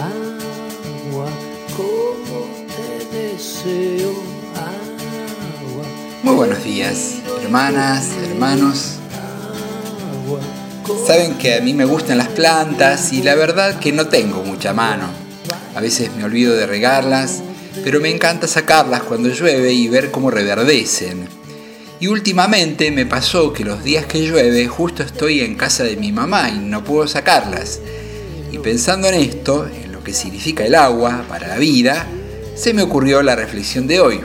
agua, como te deseo, agua. Muy buenos días, hermanas, hermanos. Saben que a mí me gustan las plantas y la verdad que no tengo mucha mano. A veces me olvido de regarlas, pero me encanta sacarlas cuando llueve y ver cómo reverdecen. Y últimamente me pasó que los días que llueve justo estoy en casa de mi mamá y no puedo sacarlas. Y pensando en esto, en significa el agua para la vida, se me ocurrió la reflexión de hoy.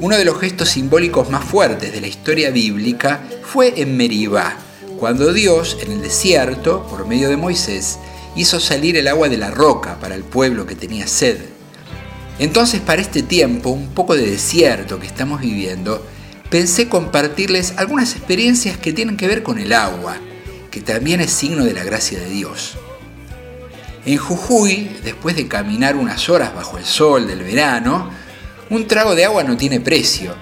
Uno de los gestos simbólicos más fuertes de la historia bíblica fue en Meribá, cuando Dios, en el desierto, por medio de Moisés, hizo salir el agua de la roca para el pueblo que tenía sed. Entonces, para este tiempo, un poco de desierto que estamos viviendo, pensé compartirles algunas experiencias que tienen que ver con el agua, que también es signo de la gracia de Dios. En Jujuy, después de caminar unas horas bajo el sol del verano, un trago de agua no tiene precio.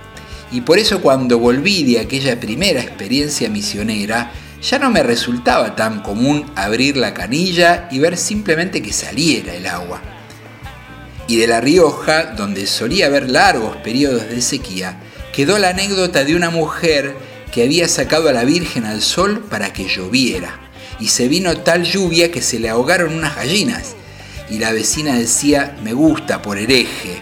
Y por eso cuando volví de aquella primera experiencia misionera, ya no me resultaba tan común abrir la canilla y ver simplemente que saliera el agua. Y de La Rioja, donde solía haber largos periodos de sequía, quedó la anécdota de una mujer que había sacado a la Virgen al sol para que lloviera. Y se vino tal lluvia que se le ahogaron unas gallinas. Y la vecina decía, me gusta por hereje.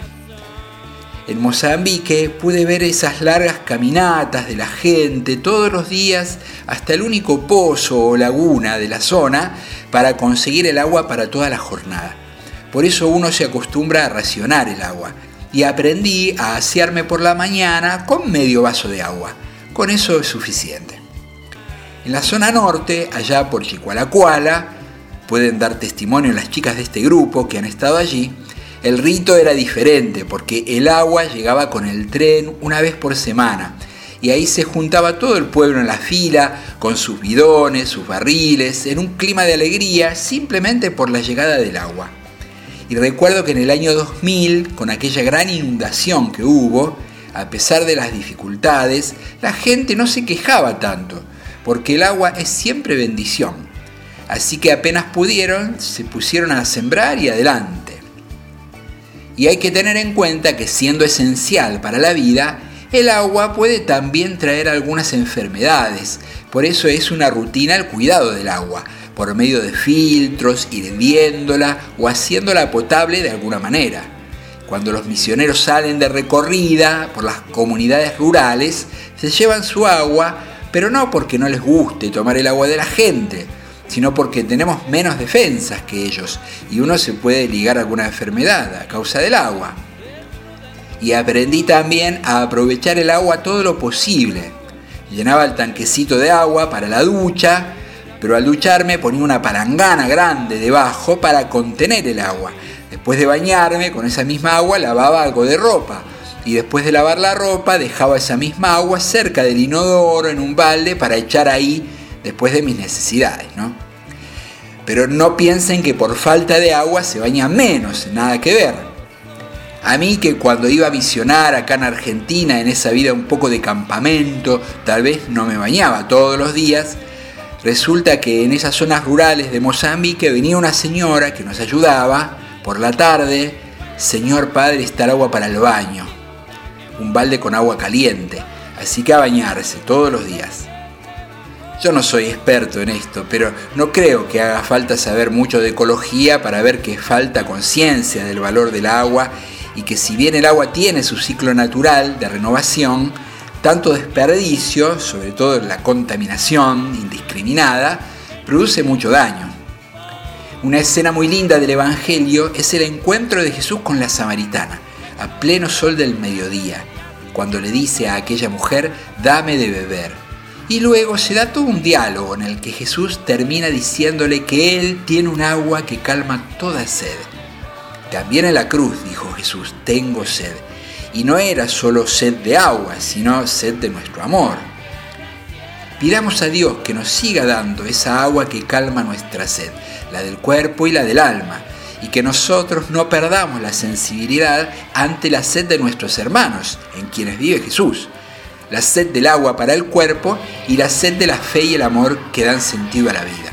En Mozambique pude ver esas largas caminatas de la gente todos los días hasta el único pozo o laguna de la zona para conseguir el agua para toda la jornada. Por eso uno se acostumbra a racionar el agua. Y aprendí a asearme por la mañana con medio vaso de agua. Con eso es suficiente. En la zona norte, allá por Chicualacuala, pueden dar testimonio las chicas de este grupo que han estado allí, el rito era diferente porque el agua llegaba con el tren una vez por semana y ahí se juntaba todo el pueblo en la fila con sus bidones, sus barriles, en un clima de alegría simplemente por la llegada del agua. Y recuerdo que en el año 2000, con aquella gran inundación que hubo, a pesar de las dificultades, la gente no se quejaba tanto, porque el agua es siempre bendición. Así que apenas pudieron, se pusieron a sembrar y adelante. Y hay que tener en cuenta que siendo esencial para la vida, el agua puede también traer algunas enfermedades. Por eso es una rutina el cuidado del agua, por medio de filtros, hirviéndola o haciéndola potable de alguna manera. Cuando los misioneros salen de recorrida por las comunidades rurales, se llevan su agua, pero no porque no les guste tomar el agua de la gente, sino porque tenemos menos defensas que ellos y uno se puede ligar a alguna enfermedad a causa del agua. Y aprendí también a aprovechar el agua todo lo posible. Llenaba el tanquecito de agua para la ducha, pero al ducharme ponía una palangana grande debajo para contener el agua. Después de bañarme con esa misma agua lavaba algo de ropa y después de lavar la ropa dejaba esa misma agua cerca del inodoro en un balde para echar ahí después de mis necesidades, ¿no? Pero no piensen que por falta de agua se baña menos, nada que ver. A mí que cuando iba a misionar acá en Argentina, en esa vida un poco de campamento, tal vez no me bañaba todos los días, resulta que en esas zonas rurales de Mozambique venía una señora que nos ayudaba por la tarde, Señor Padre, está el agua para el baño, un balde con agua caliente, así que a bañarse todos los días. Yo no soy experto en esto, pero no creo que haga falta saber mucho de ecología para ver que falta conciencia del valor del agua y que si bien el agua tiene su ciclo natural de renovación, tanto desperdicio, sobre todo la contaminación indiscriminada, produce mucho daño. Una escena muy linda del Evangelio es el encuentro de Jesús con la samaritana, a pleno sol del mediodía, cuando le dice a aquella mujer, dame de beber. Y luego se da todo un diálogo en el que Jesús termina diciéndole que Él tiene un agua que calma toda sed. También en la cruz dijo Jesús, tengo sed. Y no era solo sed de agua, sino sed de nuestro amor. Pidamos a Dios que nos siga dando esa agua que calma nuestra sed, la del cuerpo y la del alma, y que nosotros no perdamos la sensibilidad ante la sed de nuestros hermanos, en quienes vive Jesús la sed del agua para el cuerpo y la sed de la fe y el amor que dan sentido a la vida.